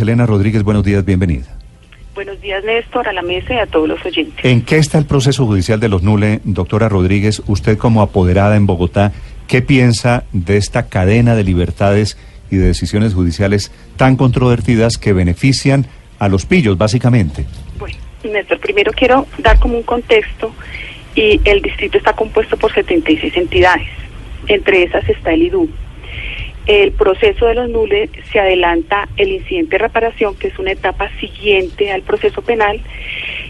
Elena Rodríguez, buenos días, bienvenida. Buenos días, Néstor, a la mesa y a todos los oyentes. ¿En qué está el proceso judicial de los NULE, doctora Rodríguez? Usted como apoderada en Bogotá, ¿qué piensa de esta cadena de libertades y de decisiones judiciales tan controvertidas que benefician a los pillos, básicamente? Bueno, Néstor, primero quiero dar como un contexto y el distrito está compuesto por 76 entidades. Entre esas está el IDU. El proceso de los nules se adelanta el incidente de reparación, que es una etapa siguiente al proceso penal,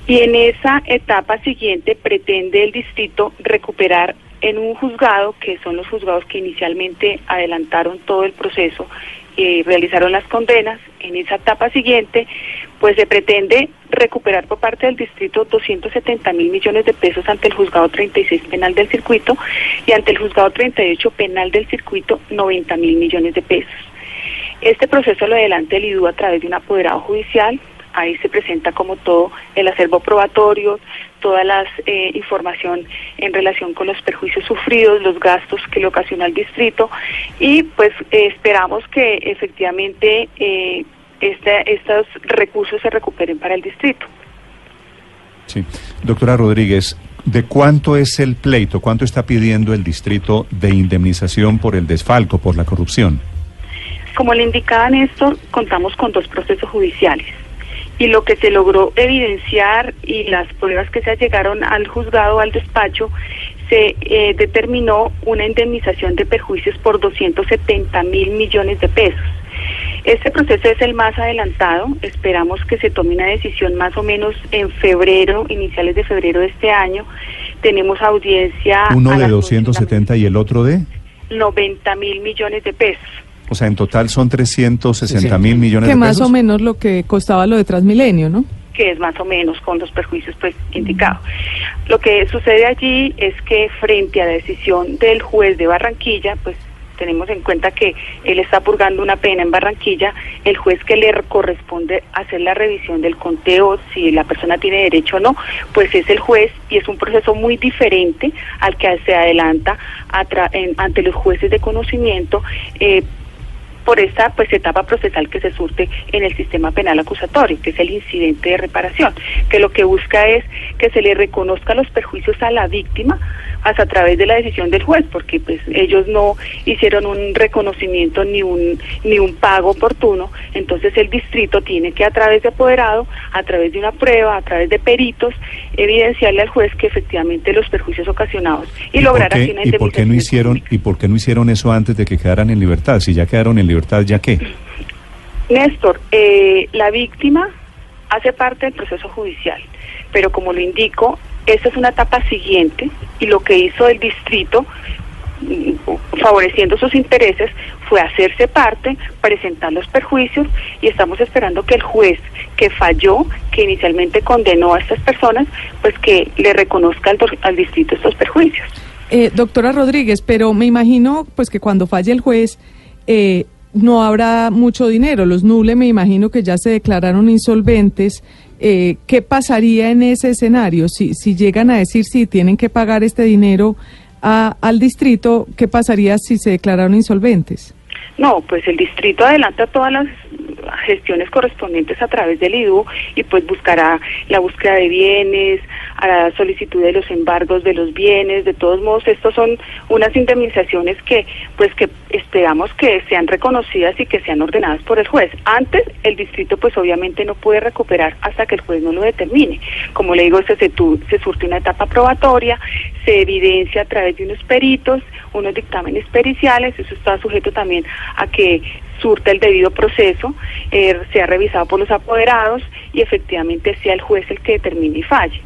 y en esa etapa siguiente pretende el distrito recuperar en un juzgado, que son los juzgados que inicialmente adelantaron todo el proceso y realizaron las condenas, en esa etapa siguiente, pues se pretende recuperar por parte del distrito 270 mil millones de pesos ante el juzgado 36 penal del circuito y ante el juzgado 38 penal del circuito 90 mil millones de pesos. Este proceso lo adelanta el IDU a través de un apoderado judicial, ahí se presenta como todo el acervo probatorio, toda la eh, información en relación con los perjuicios sufridos, los gastos que le ocasiona el distrito y pues eh, esperamos que efectivamente eh, este, estos recursos se recuperen para el distrito. Sí, doctora Rodríguez, ¿de cuánto es el pleito? ¿Cuánto está pidiendo el distrito de indemnización por el desfalco, por la corrupción? Como le indicaba Néstor, contamos con dos procesos judiciales y lo que se logró evidenciar y las pruebas que se llegaron al juzgado, al despacho, se eh, determinó una indemnización de perjuicios por 270 mil millones de pesos. Este proceso es el más adelantado. Esperamos que se tome una decisión más o menos en febrero, iniciales de febrero de este año. Tenemos audiencia. Uno de 270 y el otro de 90 mil millones de pesos. O sea, en total son 360 mil millones de pesos. Que más o menos lo que costaba lo de Transmilenio, ¿no? que es más o menos con los perjuicios pues indicados. Lo que sucede allí es que frente a la decisión del juez de Barranquilla, pues tenemos en cuenta que él está purgando una pena en Barranquilla, el juez que le corresponde hacer la revisión del conteo, si la persona tiene derecho o no, pues es el juez y es un proceso muy diferente al que se adelanta ante los jueces de conocimiento. Eh, por esta pues etapa procesal que se surte en el sistema penal acusatorio, que es el incidente de reparación, que lo que busca es que se le reconozca los perjuicios a la víctima hasta a través de la decisión del juez, porque pues ellos no hicieron un reconocimiento ni un ni un pago oportuno, entonces el distrito tiene que a través de apoderado, a través de una prueba, a través de peritos, evidenciarle al juez que efectivamente los perjuicios ocasionados y, lograr así una ¿Y por qué no hicieron y por qué no hicieron eso antes de que quedaran en libertad? Si ya quedaron en libertad, ¿ya qué? Néstor, eh, la víctima hace parte del proceso judicial, pero como lo indico, esta es una etapa siguiente y lo que hizo el distrito mm, favoreciendo sus intereses fue hacerse parte, presentar los perjuicios y estamos esperando que el juez que falló, que inicialmente condenó a estas personas, pues que le reconozca al, al distrito estos perjuicios. Eh, doctora Rodríguez, pero me imagino pues que cuando falle el juez eh, no habrá mucho dinero. Los Nule me imagino que ya se declararon insolventes. Eh, ¿Qué pasaría en ese escenario? Si, si llegan a decir si tienen que pagar este dinero a, al distrito, ¿qué pasaría si se declararon insolventes? No, pues el distrito adelanta todas las gestiones correspondientes a través del IDU y pues buscará la búsqueda de bienes, hará solicitud de los embargos de los bienes, de todos modos estos son unas indemnizaciones que pues que esperamos que sean reconocidas y que sean ordenadas por el juez. Antes el distrito pues obviamente no puede recuperar hasta que el juez no lo determine. Como le digo, se, se, se surte una etapa probatoria, se evidencia a través de unos peritos, unos dictámenes periciales, eso está sujeto también a que surta el debido proceso, eh, sea revisado por los apoderados y efectivamente sea el juez el que determine y falle.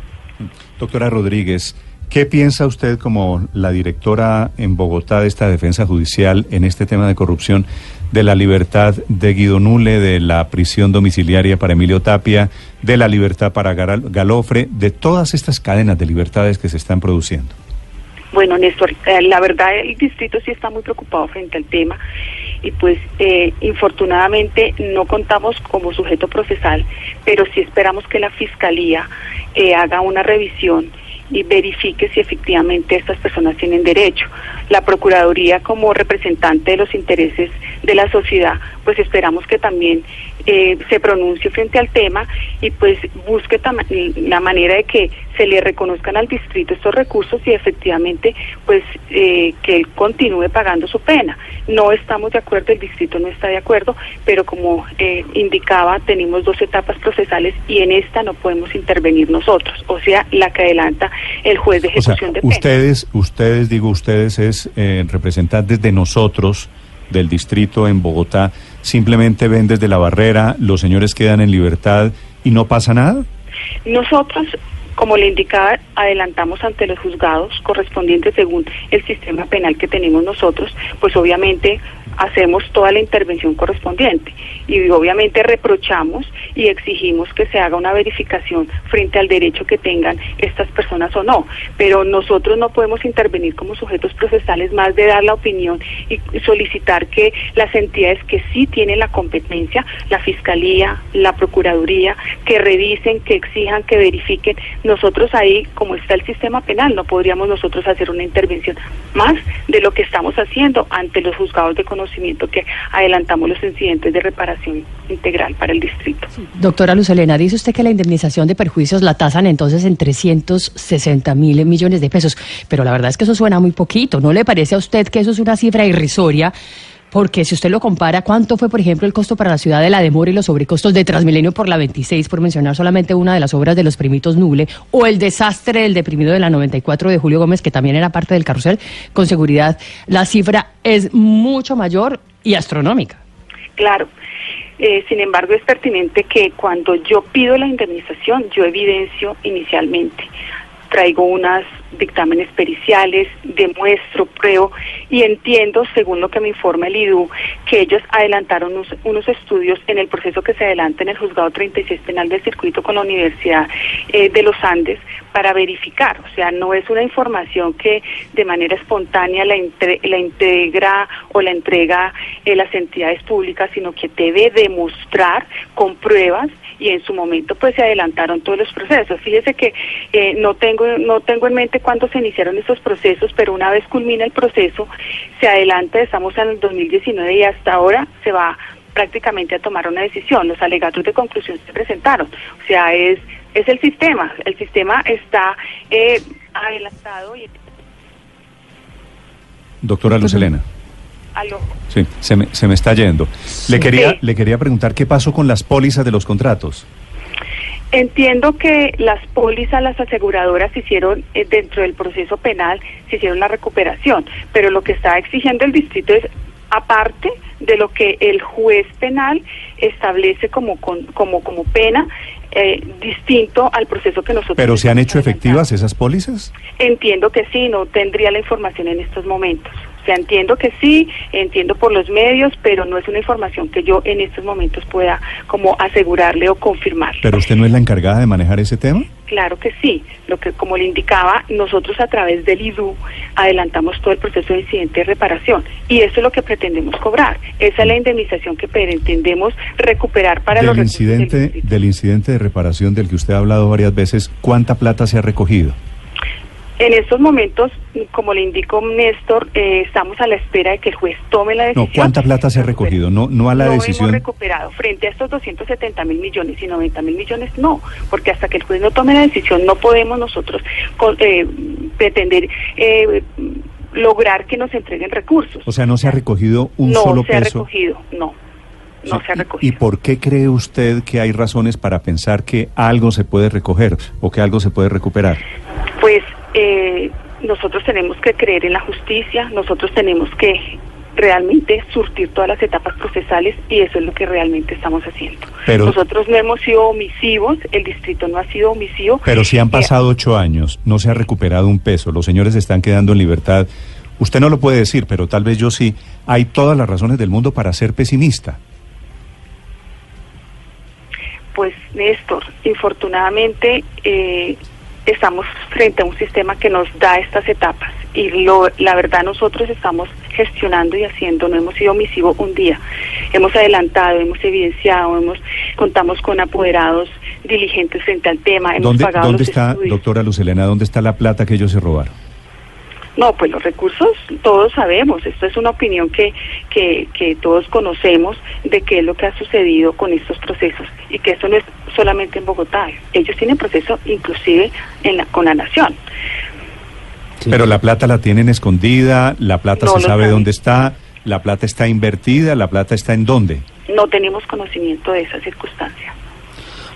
Doctora Rodríguez, ¿qué piensa usted como la directora en Bogotá de esta defensa judicial en este tema de corrupción de la libertad de Guido Nule, de la prisión domiciliaria para Emilio Tapia, de la libertad para Galofre, de todas estas cadenas de libertades que se están produciendo? Bueno, Néstor, eh, la verdad el distrito sí está muy preocupado frente al tema y pues eh, infortunadamente no contamos como sujeto procesal, pero sí esperamos que la Fiscalía eh, haga una revisión y verifique si efectivamente estas personas tienen derecho. La Procuraduría como representante de los intereses de la sociedad, pues esperamos que también eh, se pronuncie frente al tema y pues busque la manera de que se le reconozcan al distrito estos recursos y efectivamente pues eh, que él continúe pagando su pena. No estamos de acuerdo, el distrito no está de acuerdo, pero como eh, indicaba, tenemos dos etapas procesales y en esta no podemos intervenir nosotros, o sea, la que adelanta el juez de O sea, ejecución de pena. ustedes, ustedes, digo ustedes, es eh, representantes de nosotros, del distrito en Bogotá, simplemente ven desde la barrera, los señores quedan en libertad y no pasa nada. Nosotros, como le indicaba, adelantamos ante los juzgados correspondientes según el sistema penal que tenemos nosotros, pues obviamente hacemos toda la intervención correspondiente y obviamente reprochamos y exigimos que se haga una verificación frente al derecho que tengan estas personas o no, pero nosotros no podemos intervenir como sujetos procesales más de dar la opinión y solicitar que las entidades que sí tienen la competencia, la Fiscalía, la Procuraduría, que revisen, que exijan, que verifiquen. Nosotros ahí, como está el sistema penal, no podríamos nosotros hacer una intervención más de lo que estamos haciendo ante los juzgados de conocimiento que adelantamos los incidentes de reparación integral para el distrito. Doctora Luz Elena, dice usted que la indemnización de perjuicios la tasan entonces en 360 mil millones de pesos, pero la verdad es que eso suena muy poquito. ¿No le parece a usted que eso es una cifra irrisoria? Porque si usted lo compara, ¿cuánto fue, por ejemplo, el costo para la ciudad de la demora y los sobrecostos de Transmilenio por la 26, por mencionar solamente una de las obras de los primitos Nuble, o el desastre del deprimido de la 94 de Julio Gómez, que también era parte del carrusel? Con seguridad, la cifra es mucho mayor y astronómica. Claro. Eh, sin embargo, es pertinente que cuando yo pido la indemnización, yo evidencio inicialmente. Traigo unos dictámenes periciales, demuestro, pruebo y entiendo, según lo que me informa el IDU, que ellos adelantaron unos, estudios en el proceso que se adelanta en el Juzgado 36 Penal del Circuito con la Universidad eh, de los Andes para verificar. O sea, no es una información que de manera espontánea la, entre- la integra o la entrega eh, las entidades públicas, sino que debe demostrar con pruebas y en su momento pues se adelantaron todos los procesos. Fíjese que eh, no tengo no tengo en mente cuándo se iniciaron estos procesos, pero una vez culmina el proceso, se adelanta, estamos en el 2019 y hasta ahora se va prácticamente a tomar una decisión. Los alegatos de conclusión se presentaron. O sea, es es el sistema. El sistema está eh, adelantado y Doctora Luz Elena. aló. Sí, se me, se me está yendo. Le quería, le quería preguntar qué pasó con las pólizas de los contratos. Entiendo que las pólizas, las aseguradoras hicieron eh, dentro del proceso penal, se hicieron la recuperación, pero lo que está exigiendo el distrito es aparte de lo que el juez penal establece como con- como como pena eh, distinto al proceso que nosotros ¿Pero se han hecho efectivas esas pólizas? Entiendo que sí, no tendría la información en estos momentos. Sea, entiendo que sí, entiendo por los medios, pero no es una información que yo en estos momentos pueda como asegurarle o confirmar. ¿Pero usted no es la encargada de manejar ese tema? Claro que sí. Lo que, como le indicaba, nosotros a través del IDU adelantamos todo el proceso de incidente de reparación y eso es lo que pretendemos cobrar. Esa es la indemnización que pretendemos recuperar para los del del incidente, distrito. del incidente de reparación del que usted ha hablado varias veces, ¿cuánta plata se ha recogido? En estos momentos, como le indicó Néstor, eh, estamos a la espera de que el juez tome la decisión. No, ¿cuánta plata se ha recogido? No, no a la no decisión. hemos recuperado. Frente a estos 270 mil millones y 90 mil millones, no, porque hasta que el juez no tome la decisión no podemos nosotros con- eh, pretender eh, lograr que nos entreguen recursos. O sea, no se ha recogido un no solo se ha peso. recogido, no, no se ha recogido. ¿Y por qué cree usted que hay razones para pensar que algo se puede recoger o que algo se puede recuperar? Pues eh, nosotros tenemos que creer en la justicia, nosotros tenemos que realmente surtir todas las etapas procesales y eso es lo que realmente estamos haciendo. Pero- nosotros no hemos sido omisivos, el distrito no ha sido omisivo. Pero si han Eh, pasado ocho años, no se ha recuperado un peso, los señores están quedando en libertad. usted no lo puede decir, pero tal vez yo sí, hay todas las razones del mundo para ser pesimista. Pues Néstor, infortunadamente eh, estamos frente a un sistema que nos da estas etapas y lo, la verdad nosotros estamos gestionando y haciendo, no hemos sido omisivos un día, hemos adelantado, hemos evidenciado, hemos contamos con apoderados diligentes frente al tema, hemos ¿Dónde, pagado ¿dónde los está, estudios. doctora Lucelena, dónde está la plata que ellos se robaron? No, pues los recursos todos sabemos, esto es una opinión que, que, que todos conocemos de qué es lo que ha sucedido con estos procesos y que eso no es solamente en Bogotá, ellos tienen proceso inclusive en la, con la nación. Pero la plata la tienen escondida, la plata No se sabe sabe. dónde está, la plata está invertida, la plata está en dónde. No tenemos conocimiento de esa circunstancia.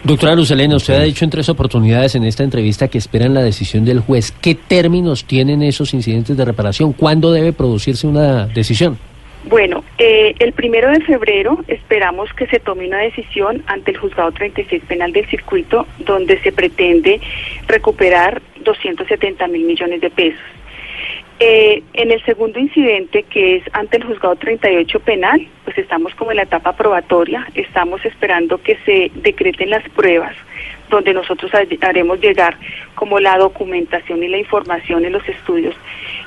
Doctora Lucelena, usted ha dicho en tres oportunidades en esta entrevista que esperan la decisión del juez. ¿Qué términos tienen esos incidentes de reparación? ¿Cuándo debe producirse una decisión? Bueno, eh, el primero de febrero esperamos que se tome una decisión ante el juzgado 36 penal del circuito donde se pretende recuperar 270 mil millones de pesos. Eh, en el segundo incidente, que es ante el juzgado 38 penal, pues estamos como en la etapa probatoria, estamos esperando que se decreten las pruebas, donde nosotros ha- haremos llegar como la documentación y la información en los estudios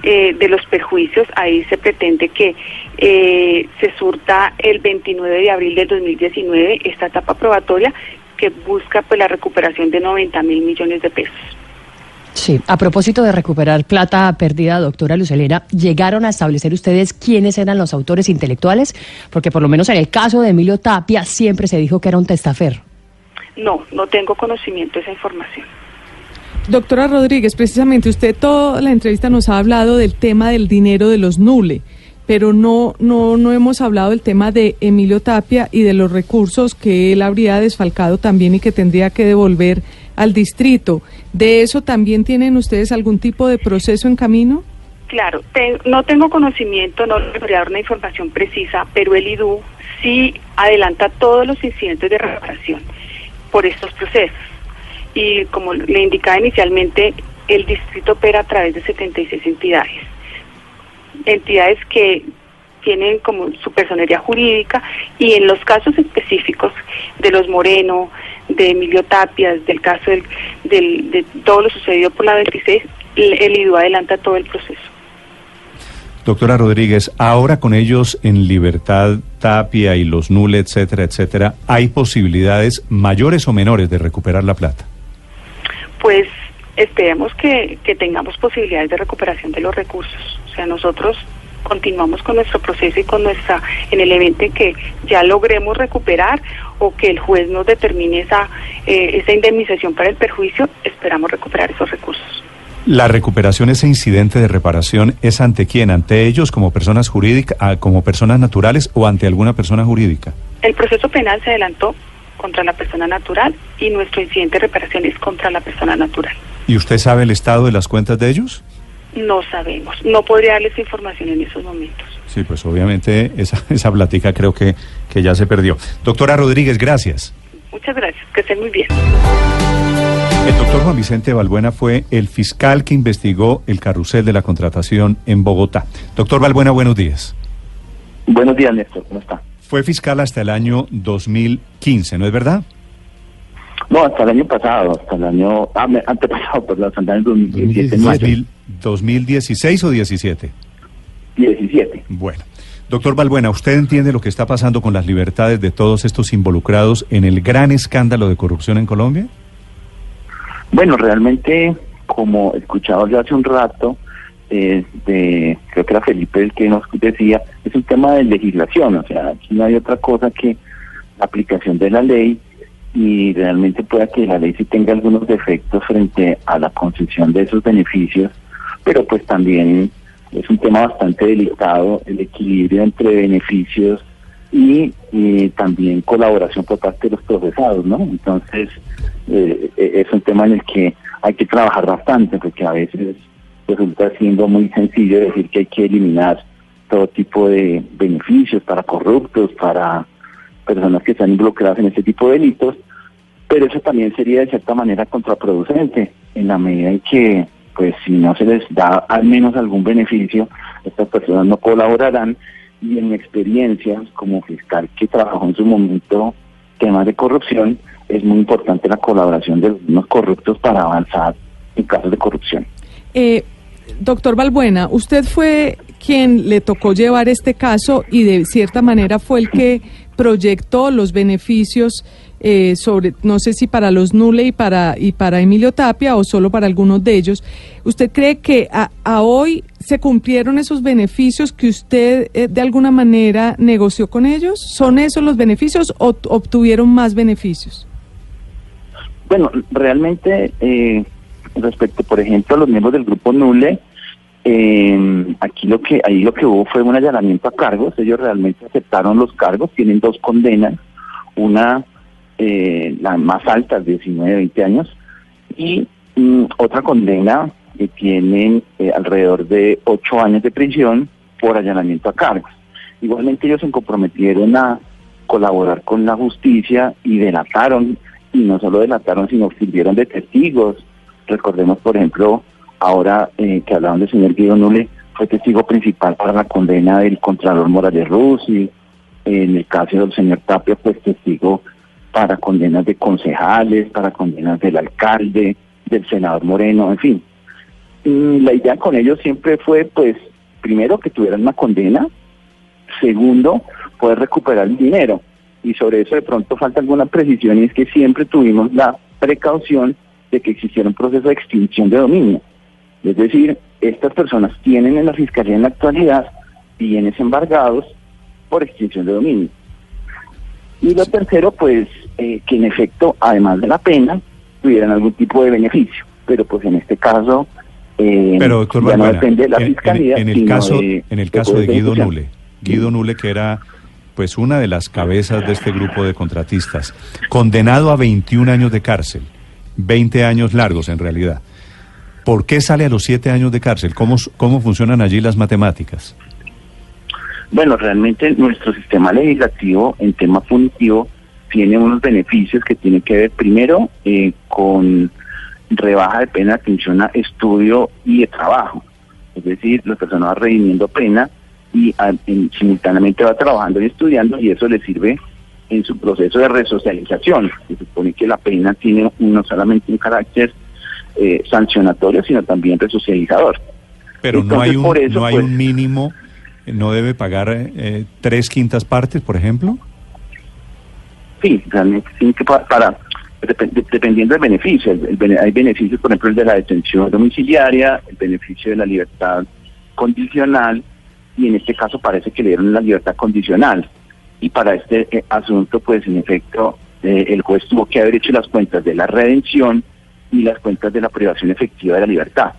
eh, de los perjuicios. Ahí se pretende que eh, se surta el 29 de abril del 2019 esta etapa probatoria que busca pues la recuperación de 90 mil millones de pesos. Sí, a propósito de recuperar plata perdida, doctora Lucelena, ¿llegaron a establecer ustedes quiénes eran los autores intelectuales? Porque por lo menos en el caso de Emilio Tapia siempre se dijo que era un testaferro. No, no tengo conocimiento de esa información. Doctora Rodríguez, precisamente usted toda la entrevista nos ha hablado del tema del dinero de los Nule, pero no, no, no hemos hablado del tema de Emilio Tapia y de los recursos que él habría desfalcado también y que tendría que devolver al distrito. ¿De eso también tienen ustedes algún tipo de proceso en camino? Claro, no tengo conocimiento, no podría dar una información precisa, pero el IDU sí adelanta todos los incidentes de reparación por estos procesos. Y como le indicaba inicialmente, el distrito opera a través de 76 entidades. Entidades que tienen como su personería jurídica y en los casos específicos de los Moreno, de Emilio Tapias, del caso del, del- de todo lo sucedido por la 26, el, el IDU adelanta todo el proceso. Doctora Rodríguez, ahora con ellos en libertad, Tapia y los Nule, etcétera, etcétera, ¿hay posibilidades mayores o menores de recuperar la plata? Pues esperemos que, que tengamos posibilidades de recuperación de los recursos. O sea, nosotros continuamos con nuestro proceso y con nuestra, en el evento en que ya logremos recuperar o que el juez nos determine esa, eh, esa indemnización para el perjuicio, esperamos recuperar esos recursos. ¿La recuperación, ese incidente de reparación, es ante quién? ¿Ante ellos como personas jurídicas, ah, como personas naturales o ante alguna persona jurídica? El proceso penal se adelantó contra la persona natural y nuestro incidente de reparación es contra la persona natural. ¿Y usted sabe el estado de las cuentas de ellos? no sabemos. No podría darles información en esos momentos. Sí, pues obviamente esa, esa plática creo que, que ya se perdió. Doctora Rodríguez, gracias. Muchas gracias, que estén muy bien. El doctor Juan Vicente Balbuena fue el fiscal que investigó el carrusel de la contratación en Bogotá. Doctor Balbuena, buenos días. Buenos días, Néstor, ¿cómo está? Fue fiscal hasta el año 2015, ¿no es verdad? No, hasta el año pasado, hasta el año ah, antepasado, perdón, hasta el año 2017. 2017. ¿2016 o 17? 17. Bueno. Doctor Balbuena, ¿usted entiende lo que está pasando con las libertades de todos estos involucrados en el gran escándalo de corrupción en Colombia? Bueno, realmente, como escuchaba yo hace un rato, eh, de, creo que era Felipe el que nos decía, es un tema de legislación, o sea, aquí no hay otra cosa que la aplicación de la ley y realmente pueda que la ley sí tenga algunos defectos frente a la concesión de esos beneficios, pero pues también es un tema bastante delicado el equilibrio entre beneficios y, también colaboración por parte de los procesados, ¿no? Entonces, eh, eh, es un tema en el que hay que trabajar bastante, porque a veces resulta siendo muy sencillo decir que hay que eliminar todo tipo de beneficios para corruptos, para personas que están involucradas en este tipo de delitos, pero eso también sería de cierta manera contraproducente, en la medida en que, pues si no se les da al menos algún beneficio, estas personas no colaborarán y en mi experiencia como fiscal que trabajó en su momento temas de corrupción, es muy importante la colaboración de los corruptos para avanzar en casos de corrupción. Eh, doctor Balbuena, usted fue quien le tocó llevar este caso y de cierta manera fue el que proyectó los beneficios eh, sobre, no sé si para los Nule y para, y para Emilio Tapia o solo para algunos de ellos. ¿Usted cree que a, hoy se cumplieron esos beneficios que usted eh, de alguna manera negoció con ellos? ¿Son esos los beneficios o obtuvieron más beneficios? Bueno, realmente eh, respecto, por ejemplo, a los miembros del grupo Nule, eh, aquí lo que ahí lo que hubo fue un allanamiento a cargos. Ellos realmente aceptaron los cargos. Tienen dos condenas, una eh, la más alta, 19, 20 años, y mm, otra condena que tienen eh, alrededor de 8 años de prisión por allanamiento a cargos. Igualmente ellos se comprometieron a colaborar con la justicia y delataron, y no solo delataron, sino sirvieron de testigos. Recordemos, por ejemplo, ahora eh, que hablaban del señor Guido Nule, fue testigo principal para la condena del Contralor Morales Rusi, en el caso del señor Tapia, pues testigo para condenas de concejales, para condenas del alcalde, del senador Moreno, en fin. la idea con ellos siempre fue, pues, primero que tuvieran una condena, segundo, poder recuperar el dinero. Y sobre eso de pronto falta alguna precisión y es que siempre tuvimos la precaución de que existiera un proceso de extinción de dominio. Es decir, estas personas tienen en la Fiscalía en la actualidad bienes embargados por extinción de dominio. Y lo tercero, pues, eh, que en efecto, además de la pena, tuvieran algún tipo de beneficio. Pero pues en este caso, eh, Pero, ya no depende de la fiscalía. En, el caso, de, en el caso de, Guido Nule, Guido Nule, que era pues una de las cabezas de este grupo de contratistas, condenado a 21 años de cárcel, 20 años largos en realidad. ¿Por qué sale a los 7 años de cárcel? ¿Cómo, cómo funcionan allí las matemáticas? Bueno, realmente nuestro sistema legislativo en tema punitivo tiene unos beneficios que tienen que ver primero eh, con rebaja de pena, atención a estudio y de trabajo. Es decir, la persona va redimiendo pena y simultáneamente va trabajando y estudiando y eso le sirve en su proceso de resocialización. Se supone que la pena tiene no solamente un carácter eh, sancionatorio, sino también resocializador. Pero no hay un, no hay un pues, mínimo, no debe pagar eh, tres quintas partes, por ejemplo sí, realmente sí que para, dependiendo del beneficio. hay beneficios, por ejemplo, el de la detención domiciliaria, el beneficio de la libertad condicional, y en este caso parece que le dieron la libertad condicional. Y para este eh, asunto, pues en efecto, eh, el juez tuvo que haber hecho las cuentas de la redención y las cuentas de la privación efectiva de la libertad.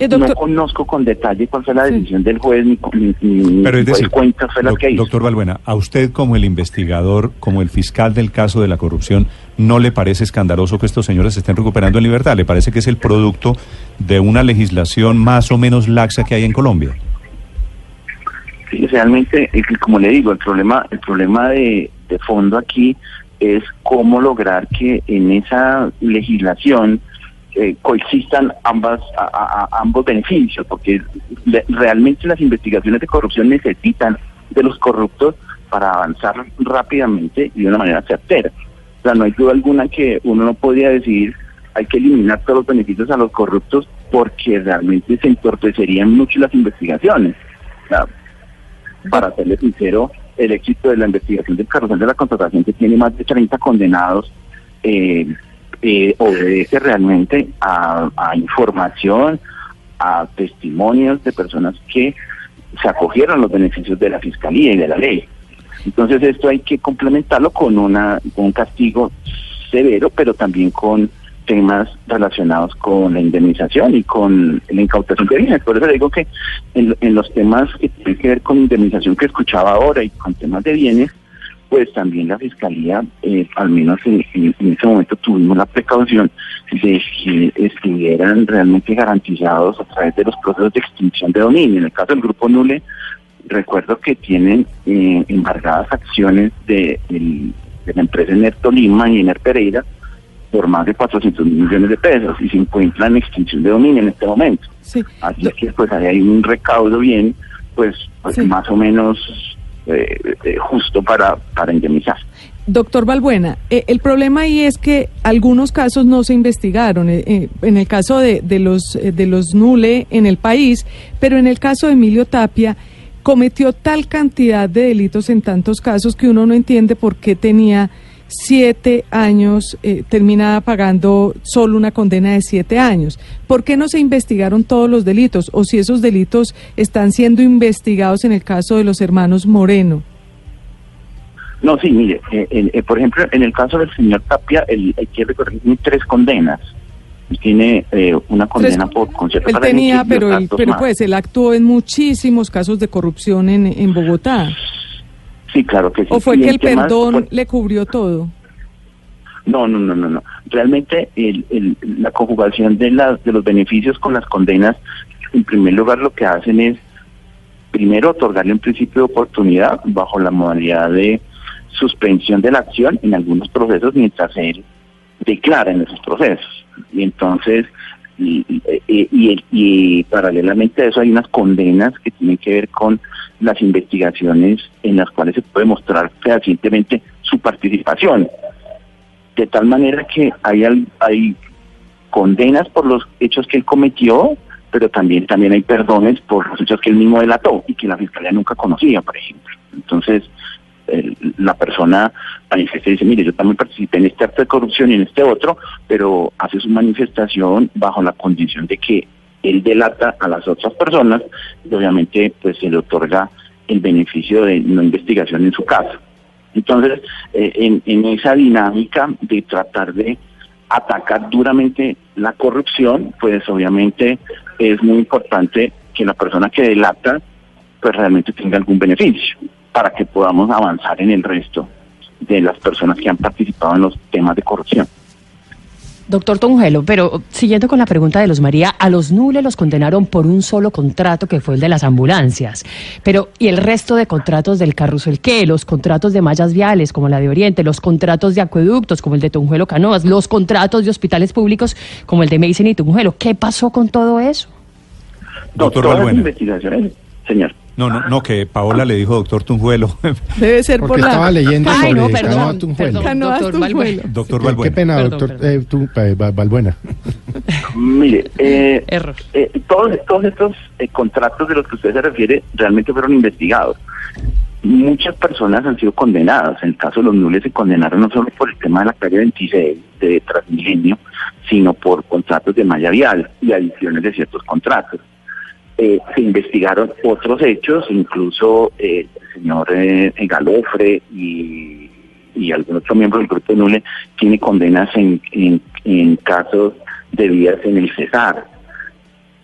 Eh, no conozco con detalle cuál fue la decisión del juez ni, ni, Pero es decir, cuentas fue la que hizo. Doctor Balbuena, a usted como el investigador, como el fiscal del caso de la corrupción, ¿no le parece escandaloso que estos señores se estén recuperando en libertad? ¿Le parece que es el producto de una legislación más o menos laxa que hay en Colombia? Sí, realmente, como le digo, el problema, el problema de, de fondo aquí es cómo lograr que en esa legislación eh, coexistan ambas, ambos beneficios, porque realmente las investigaciones de corrupción necesitan de los corruptos para avanzar rápidamente y de una manera certera. O sea, no hay duda alguna que uno no podría decir hay que eliminar todos los beneficios a los corruptos porque realmente se entorpecerían mucho las investigaciones. para serle sincero, el éxito de la investigación del carrusel de la contratación que tiene más de 30 condenados eh, eh, obedece realmente a, información, a testimonios de personas que se acogieron los beneficios de la fiscalía y de la ley. Entonces esto hay que complementarlo con, una, un castigo severo, pero también con temas relacionados con la indemnización y con la incautación de bienes. Por eso le digo que en, en los temas que tienen que ver con indemnización que escuchaba ahora y con temas de bienes, pues también la Fiscalía, eh, al menos en, ese momento tuvimos la precaución de que estuvieran realmente garantizados a través de los procesos de extinción de dominio. En el caso del Grupo Nule, recuerdo que tienen eh, embargadas acciones de, la empresa Ener Lima y Ener Pereira por más de 400 millones de pesos y se encuentra en extinción de dominio en este momento. Sí. Así es que pues ahí hay un recaudo bien, pues, pues Sí. más o menos justo para, para indemnizar. Doctor Balbuena, eh, el problema ahí es que algunos casos no se investigaron, eh, eh, en el caso de, de los, eh, de los Nule en el país, pero en el caso de Emilio Tapia cometió tal cantidad de delitos en tantos casos que uno no entiende por qué tenía siete años, eh, termina pagando solo una condena de siete años. ¿Por qué no se investigaron todos los delitos o si esos delitos están siendo investigados en el caso de los hermanos Moreno? No, sí, mire, eh, eh, por ejemplo, en el caso del señor Tapia, el, hay que recordar tres condenas. Él tiene eh, una condena Tres- por concierto Él para tenía, pero, él, pero más. pues él actuó en muchísimos casos de corrupción en, en Bogotá. Sí, claro que sí. ¿O fue Y que el perdón pues, le cubrió todo? No, no, no, no, no. Realmente el, el- la conjugación de, las de los beneficios con las condenas, en primer lugar lo que hacen es, primero, otorgarle un principio de oportunidad bajo la modalidad de suspensión de la acción en algunos procesos mientras él declara en esos procesos. Y entonces, y, y- y- y- y paralelamente a eso hay unas condenas que tienen que ver con las investigaciones en las cuales se puede mostrar fehacientemente su participación de tal manera que hay, hay condenas por los hechos que él cometió, pero también, también hay perdones por los hechos que él mismo delató y que la fiscalía nunca conocía, por ejemplo. Entonces, la persona manifiesta y dice, mire, yo también participé en este acto de corrupción y en este otro, pero hace su manifestación bajo la condición de que él delata a las otras personas y obviamente pues se le otorga el beneficio de no investigación en su caso. Entonces, eh, en, en esa dinámica de tratar de atacar duramente la corrupción, pues obviamente es muy importante que la persona que delata pues realmente tenga algún beneficio para que podamos avanzar en el resto de las personas que han participado en los temas de corrupción. Doctor Tongelo, pero siguiendo con la pregunta de los María, a los Nule los condenaron por un solo contrato que fue el de las ambulancias. Pero, ¿y el resto de contratos del carrusel qué? Los contratos de mallas viales, como la de Oriente, los contratos de acueductos, como el de Tunjuelo Canoas, los contratos de hospitales públicos, como el de Mason y Tunjuelo. ¿Qué pasó con todo eso? Doctor las Balbuena. investigaciones, señor. No, no, no, que Paola le dijo doctor Tunjuelo. Debe ser Porque por estaba la... leyendo Ay, sobre no, perdón, Canoa Tunjuelo. perdón. Doctor Tunjuelo. Balbuena. doctor Qué- Balbuena. Qué pena, Perdón, doctor perdón. eh, tú, eh, Balbuena. Mire, eh, Error. eh, todos, todos estos eh, contratos de los que usted se refiere realmente fueron investigados. Muchas personas han sido condenadas. En el caso de los nules se condenaron no solo por el tema de la calle 26 de Transmilenio, sino por contratos de malla vial y adiciones de ciertos contratos. Eh, se investigaron otros hechos, incluso eh, el señor eh, Galofre y, y algún otro miembro del grupo Nule tiene condenas en, en, casos de vías en el Cesar.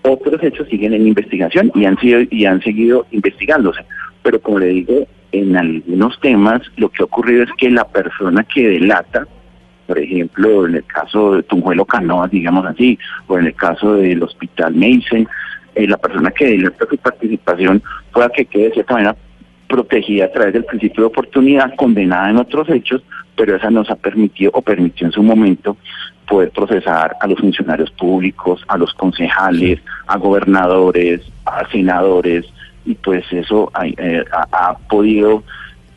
Otros hechos siguen en investigación y han sido y han seguido investigándose. Pero como le digo, en algunos temas lo que ha ocurrido es que la persona que delata, por ejemplo, en el caso de Tunjuelo Canoas, digamos así, o en el caso del Hospital Mason, eh, la persona que delata su participación pueda que quede de cierta manera protegida a través del principio de oportunidad, condenada en otros hechos, pero esa nos ha permitido o permitió en su momento poder procesar a los funcionarios públicos, a los concejales, a gobernadores, a senadores, y pues eso ha, eh, ha- ha podido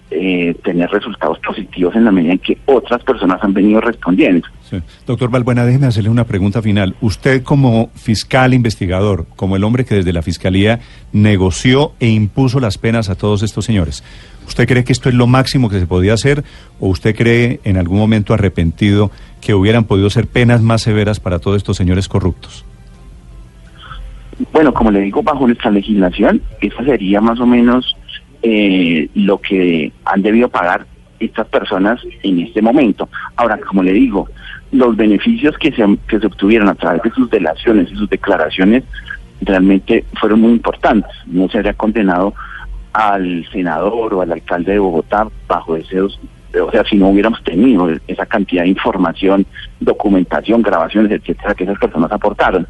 eh, tener resultados positivos en la medida en que otras personas han venido respondiendo. Sí. Doctor Balbuena, déjeme hacerle una pregunta final. Usted como fiscal investigador, como el hombre que desde la Fiscalía negoció e impuso las penas a todos estos señores, ¿usted cree que esto es lo máximo que se podía hacer o usted cree en algún momento arrepentido que hubieran podido ser penas más severas para todos estos señores corruptos? Bueno, como le digo, bajo nuestra legislación, eso sería más o menos eh, lo que han debido pagar estas personas en este momento. Ahora, como le digo, los beneficios que se, que se obtuvieron a través de sus delaciones y sus declaraciones realmente fueron muy importantes. No se había condenado al senador o al alcalde de Bogotá bajo esos, o sea, si no hubiéramos tenido esa cantidad de información, documentación, grabaciones, etcétera, que esas personas aportaron.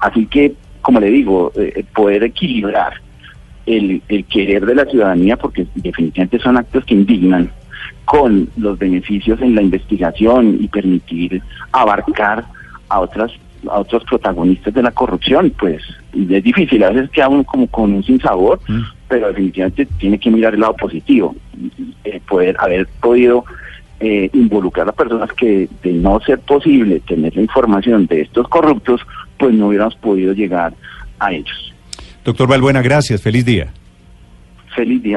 Así que, como le digo, eh, poder equilibrar el, el querer de la ciudadanía, porque definitivamente son actos que indignan, con los beneficios en la investigación y permitir abarcar a otras a otros protagonistas de la corrupción, pues es difícil, a veces queda uno como con un sinsabor, Mm. pero definitivamente tiene que mirar el lado positivo, eh, poder haber podido eh, involucrar a personas que de no ser posible tener la información de estos corruptos, pues no hubiéramos podido llegar a ellos. Doctor Balbuena, gracias. Feliz día. Feliz día.